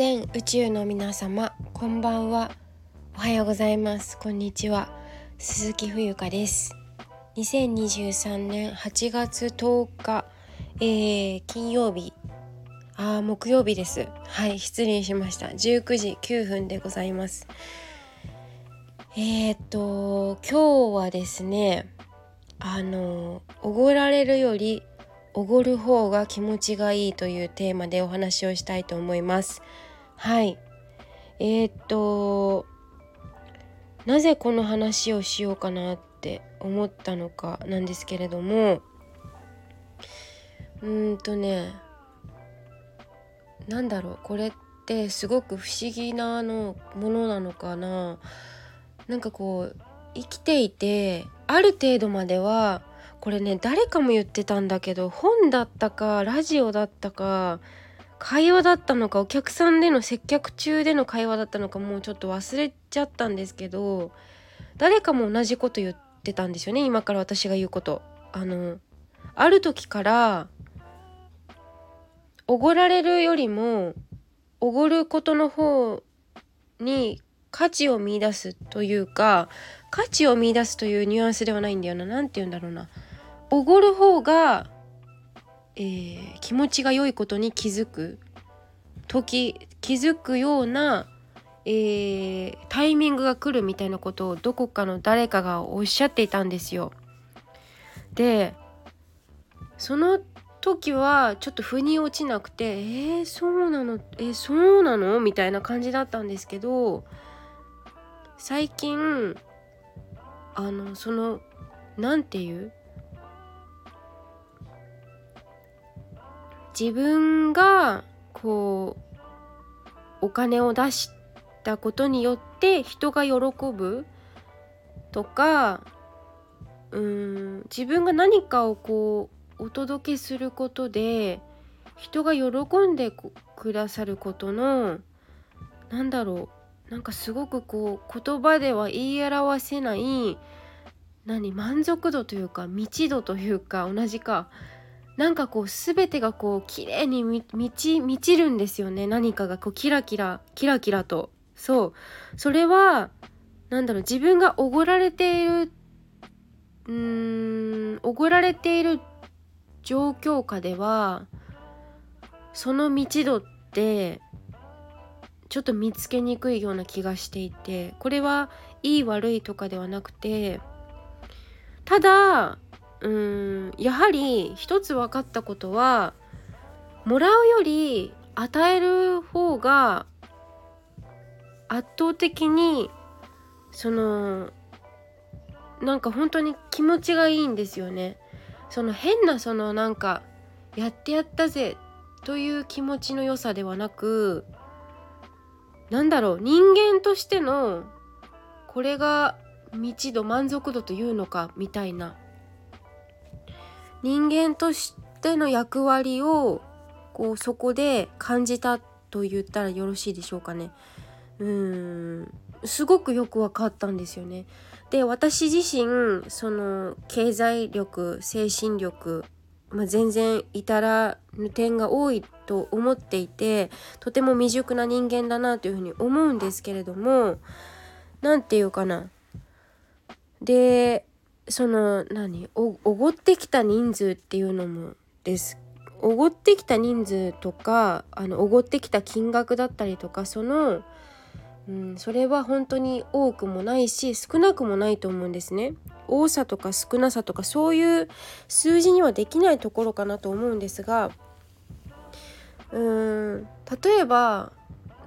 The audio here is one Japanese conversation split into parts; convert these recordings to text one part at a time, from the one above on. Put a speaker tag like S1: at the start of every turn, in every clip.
S1: 全宇宙の皆様こんばんは。おはようございます。こんにちは。鈴木冬香です。2023年8月10日、えー、金曜日。あ木曜日です。はい失礼しました。19時9分でございます。えー、っと今日はですねあのおごられるよりおごる方が気持ちがいいというテーマでお話をしたいと思います。はい。えー、っとなぜこの話をしようかなって思ったのかなんですけれどもうんとねなんだろうこれってすごく不思議なのものなのかな。なんかこう生きていてある程度まではこれね誰かも言ってたんだけど本だったかラジオだったか会話だったのかお客さんでの接客中での会話だったのかもうちょっと忘れちゃったんですけど誰かも同じこと言ってたんですよね今から私が言うこと。あのある時からおごられるよりもおごることの方に価値を見いだすというか価値を見いだすというニュアンスではないんだよな何て言うんだろうなおごる方が、えー、気持ちが良いことに気づく。時気づくような、えー、タイミングが来るみたいなことをどこかの誰かがおっしゃっていたんですよ。でその時はちょっと腑に落ちなくてえー、そうなの？えー、そうなの？みたいな感じだったんですけど最近あのその何て言う？自分がこうお金を出したことによって人が喜ぶとかうん自分が何かをこうお届けすることで人が喜んでくださることのなんだろうなんかすごくこう言葉では言い表せない何満足度というか満ち度というか同じか。なんかこう全てがこう綺麗に満ち満ちるんですよね。何かがこうキラキラキラキラと。そう。それは何だろう自分がおごられているうーんおごられている状況下ではその満ち度ってちょっと見つけにくいような気がしていてこれはいい悪いとかではなくてただうんやはり一つ分かったことはもらうより与える方が圧倒的にそのなんか本当に気持ちがいいんですよね。その変なそのなんかやってやったぜという気持ちの良さではなくなんだろう人間としてのこれが未知度満足度というのかみたいな人間としての役割をこうそこで感じたと言ったらよろしいでしょうかね。うーんすごくよく分かったんですよね。で私自身その経済力精神力、まあ、全然至らぬ点が多いと思っていてとても未熟な人間だなというふうに思うんですけれども何て言うかなでその何？おごってきた人数っていうのもですおごってきた人数とかあのおごってきた金額だったりとかその、うん、それは本当に多くもないし少なくもないと思うんですね。多さとか少なさとかそういう数字にはできないところかなと思うんですがうん例えば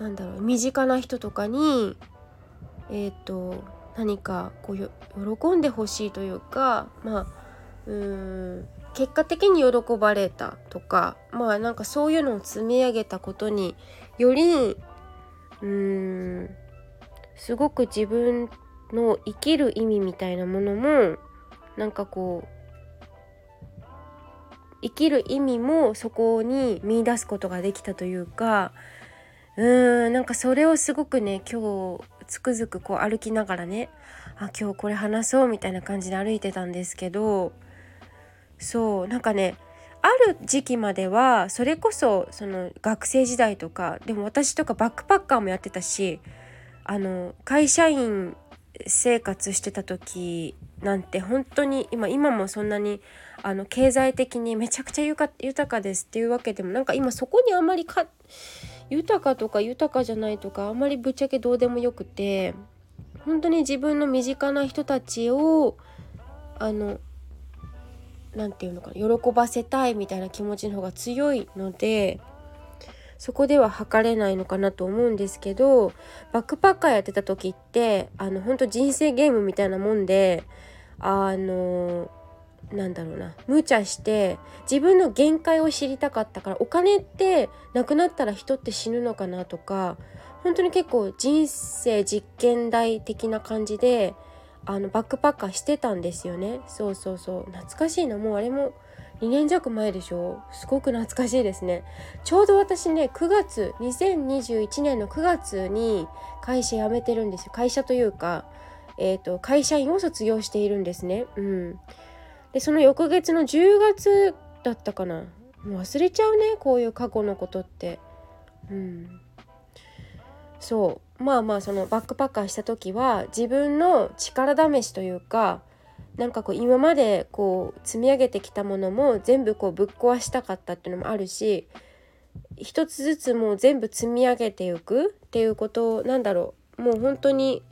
S1: なんだろう身近な人とかにえっ、ー、と何かこう喜んでほしいというかまあうん結果的に喜ばれたとかまあなんかそういうのを積み上げたことによりうんすごく自分の生きる意味みたいなものもなんかこう生きる意味もそこに見出すことができたというかうーんなんかそれをすごくね今日つくづくこう歩きながらねあ今日これ話そうみたいな感じで歩いてたんですけどそうなんかねある時期まではそれこそその学生時代とかでも私とかバックパッカーもやってたしあの会社員生活してた時なんて本当に今今もそんなにあの経済的にめちゃくちゃ豊かですっていうわけでもなんか今そこにあんまりか豊かとか豊かじゃないとかあんまりぶっちゃけどうでもよくて本当に自分の身近な人たちをあの何て言うのかな喜ばせたいみたいな気持ちの方が強いのでそこでは測れないのかなと思うんですけどバックパッカーやってた時ってあの本当人生ゲームみたいなもんであのなんだろうな。無茶して自分の限界を知りたかったからお金ってなくなったら人って死ぬのかなとか本当に結構人生実験台的な感じであのバックパッカーしてたんですよね。そうそうそう。懐かしいな。もうあれも2年弱前でしょ。すごく懐かしいですね。ちょうど私ね9月2021年の9月に会社辞めてるんですよ。会社というかえーと、会社員を卒業しているんですね。うん、でその翌月の10月だったかな。もう忘れちゃうねこういう過去のことって。うん、そう。まあまあそのバックパッカーした時は自分の力試しというかなんかこう今までこう積み上げてきたものも全部こうぶっ壊したかったっていうのもあるし一つずつもう全部積み上げていくっていうことなんだろう。もう本当に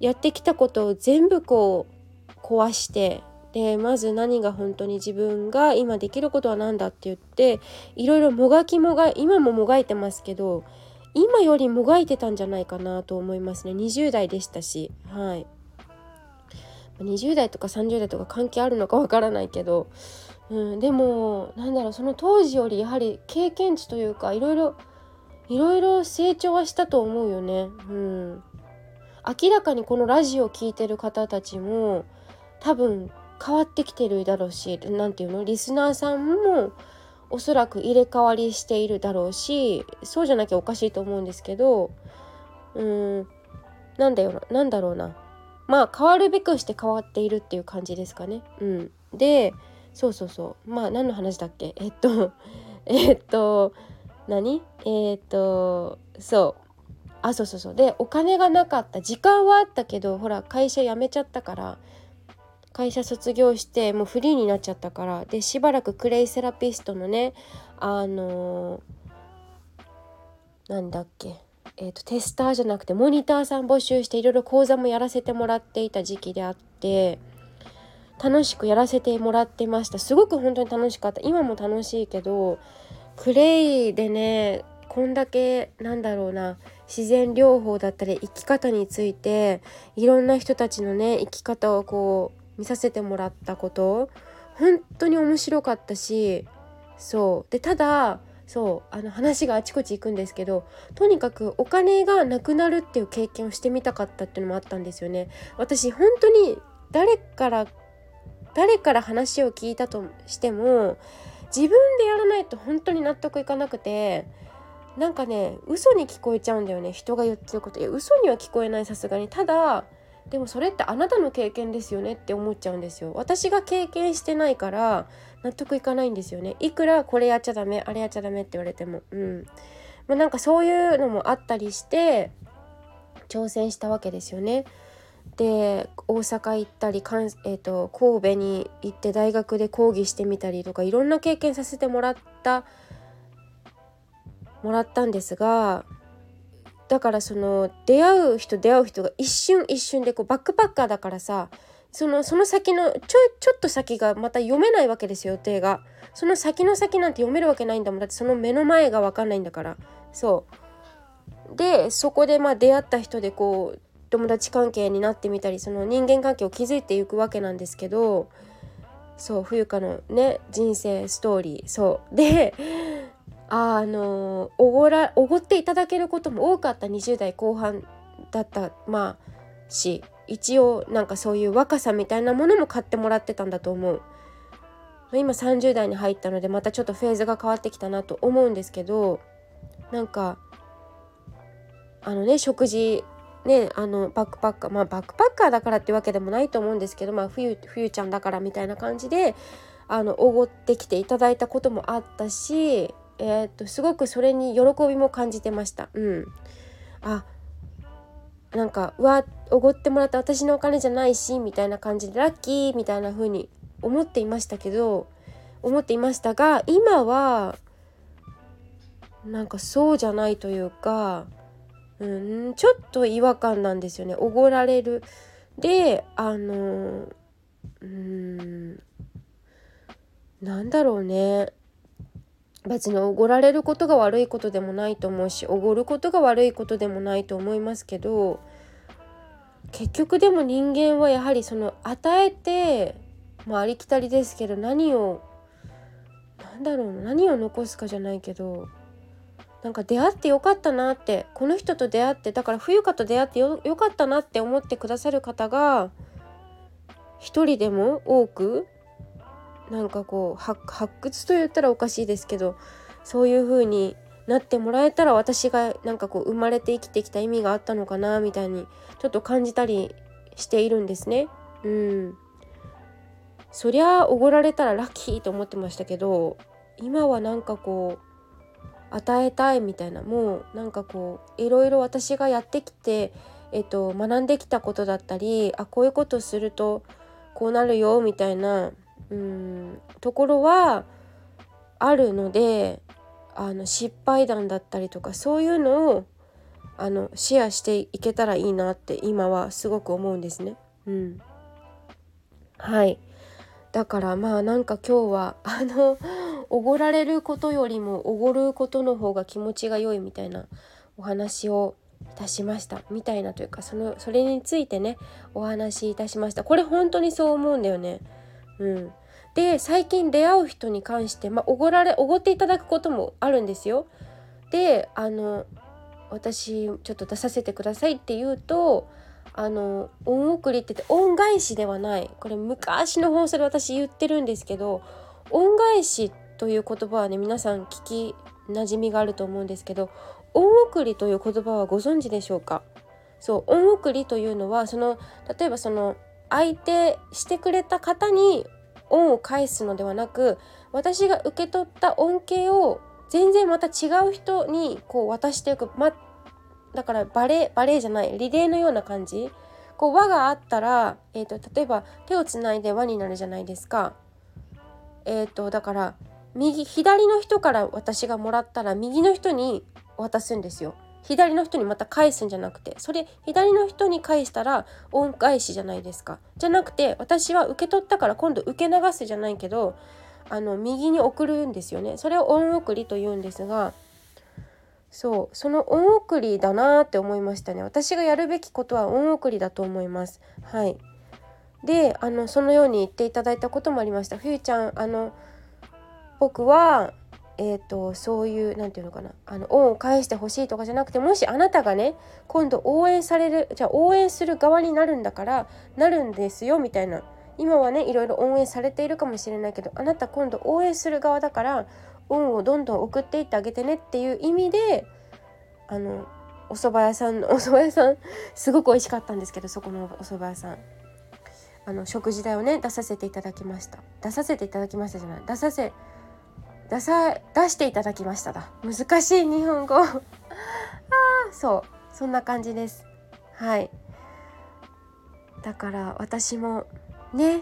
S1: やってきたことを全部こう壊してでまず何が本当に自分が今できることは何だって言っていろいろもがきもが今ももがいてますけど今よりもがいてたんじゃないかなと思いますね。20代でしたし。はい。20代とか30代とか関係あるのかわからないけど、うん、でもなんだろうその当時よりやはり経験値というかいろいろいろいろ成長はしたと思うよね。うん。明らかにこのラジオを聴いてる方たちも多分変わってきてるだろうし何て言うの？リスナーさんもおそらく入れ替わりしているだろうしそうじゃなきゃおかしいと思うんですけどうーんなんだよなんだろうな。まあ変わるべくして変わっているっていう感じですかね。うん、でそうそうそう。まあ何の話だっけ？えっと えっと何？えっとそう。あそうそうそう。でお金がなかった。時間はあったけどほら会社辞めちゃったから会社卒業してもうフリーになっちゃったからでしばらくクレイセラピストのねあのー、なんだっけえーと、テスターじゃなくてモニターさん募集していろいろ講座もやらせてもらっていた時期であって楽しくやらせてもらってました。すごく本当に楽しかった。今も楽しいけどクレイでねこんだけなんだろうな自然療法だったり生き方についていろんな人たちのね生き方をこう見させてもらったこと。本当に面白かったしそう。でただそうあの話があちこち行くんですけどとにかくお金がなくなるっていう経験をしてみたかったっていうのもあったんですよね。私本当に誰から誰から話を聞いたとしても自分でやらないと本当に納得いかなくてなんかね嘘に聞こえちゃうんだよね。人が言ってること。いや嘘には聞こえないさすがに。ただでもそれってあなたの経験ですよねって思っちゃうんですよ。私が経験してないから納得いかないんですよね。いくらこれやっちゃダメあれやっちゃダメって言われても。うん。まあ、なんかそういうのもあったりして挑戦したわけですよね。で大阪行ったりかん、えーと神戸に行って大学で講義してみたりとかいろんな経験させてもらったもらったんですがだからその出会う人出会う人が一瞬一瞬でこうバックパッカーだからさそのその先のちょちょっと先がまた読めないわけですよ予定が。その先の先なんて読めるわけないんだもん。だってその目の前が分かんないんだから。そう。でそこでまあ出会った人でこう友達関係になってみたりその人間関係を築いていくわけなんですけどそう冬香のね人生ストーリー。そう。であのおごらおごっていただけることも多かった20代後半だったまあし一応なんかそういう若さみたいなものも買ってもらってたんだと思う。今30代に入ったのでまたちょっとフェーズが変わってきたなと思うんですけどなんかあのね食事ねあのバックパッカーまあバックパッカーだからってわけでもないと思うんですけどまあ冬冬ちゃんだからみたいな感じであのおごってきていただいたこともあったし、えー、っとすごくそれに喜びも感じてました。うん、あなんかうわおごってもらった私のお金じゃないしみたいな感じでラッキーみたいな風に思っていましたけど思っていましたが今はなんかそうじゃないというか、うん、ちょっと違和感なんですよねおごられる。であのうんなんだろうね別におごられることが悪いことでもないと思うしおごることが悪いことでもないと思いますけど結局でも人間はやはりその与えてまあありきたりですけど何をなんだろう何を残すかじゃないけどなんか出会ってよかったなってこの人と出会ってだから冬香と出会ってよかったなって思ってくださる方が一人でも多くなんかこう発掘と言ったらおかしいですけどそういう風になってもらえたら私がなんかこう生まれて生きてきた意味があったのかなみたいにちょっと感じたりしているんですね。うん。そりゃおごられたらラッキーと思ってましたけど今はなんかこう与えたいみたいなもうなんかこういろいろ私がやってきて、えっと、学んできたことだったりあこういうことするとこうなるよみたいなうん。ところはあるのであの失敗談だったりとかそういうのをあのシェアしていけたらいいなって今はすごく思うんですね。うん、はい。だからまあなんか今日はあのおごられることよりもおごることの方が気持ちが良いみたいなお話をいたしました。みたいなというかそのそれについてねお話しいたしました。これ本当にそう思うんだよね。うん、で最近出会う人に関して、まあ、おごられおごっていただくこともあるんですよ。であの私ちょっと出させてくださいって言うとあの恩送りって言って恩返しではない。これ昔の放送で私言ってるんですけど恩返しという言葉はね皆さん聞きなじみがあると思うんですけど恩送りという言葉はご存知でしょうか？そう恩送りというのはその例えばその相手してくれた方に恩を返すのではなく私が受け取った恩恵を全然また違う人にこう渡していく、ま、だからバレバレーじゃないリレーのような感じこう輪があったら、えーと、例えば手をつないで輪になるじゃないですか。えーとだから右左の人から私がもらったら右の人に渡すんですよ。左の人にまた返すんじゃなくてそれ左の人に返したら恩返しじゃないですか。じゃなくて私は受け取ったから今度受け流すじゃないけどあの右に送るんですよね。それを恩送りと言うんですがそうその恩送りだなって思いましたね。私がやるべきことは恩送りだと思います。はい。であのそのように言っていただいたこともありました。ふゆちゃんあの僕はえーと、そういう何て言うのかなあの恩を返してほしいとかじゃなくてもしあなたがね今度応援されるじゃあ応援する側になるんだからなるんですよみたいな今はねいろいろ応援されているかもしれないけどあなた今度応援する側だから恩をどんどん送っていってあげてねっていう意味であのお蕎麦屋さんの お蕎麦屋さんすごく美味しかったんですけどそこのお蕎麦屋さん。あの食事代をね出させていただきました。出させていただきましたじゃない。出させ出さ出していただきましただ。難しい日本語。あそう。そんな感じです。はい。だから私もね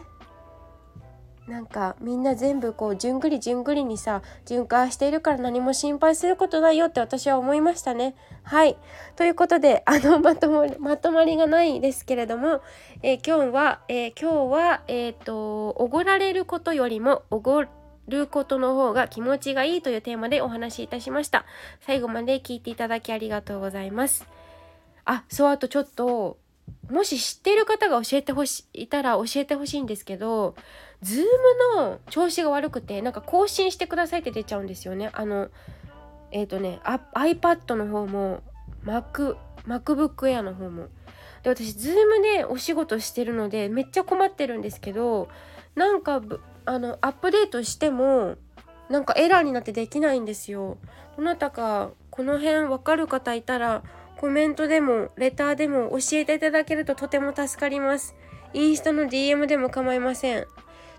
S1: なんかみんな全部こうじゅんぐりじゅんぐりにさ循環しているから何も心配することないよって私は思いましたね。はい。ということであの まとまりまとまりがないですけれども、えー、今日は、えー、今日はえっ、ー、とおごられることよりもおごることの方が気持ちがいいというテーマでお話しいたしました。最後まで聞いていただきありがとうございます。あ、そう、あとちょっと、もし知っている方が教えてほしいたら教えてほしいんですけど、ズームの調子が悪くて、なんか更新してくださいって出ちゃうんですよね。あの、えっ、ー、とね、iPad の方も、Mac、MacBook Air の方も。で、私、ズームでお仕事してるので、めっちゃ困ってるんですけど、なんかあのアップデートしてもなんかエラーになってできないんですよ。どなたかこの辺わかる方いたらコメントでもレターでも教えていただけるととても助かります。インスタの DM でも構いません。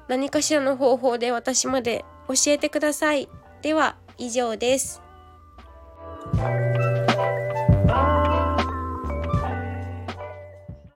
S1: 何かしらの方法で私まで教えてください。では以上です。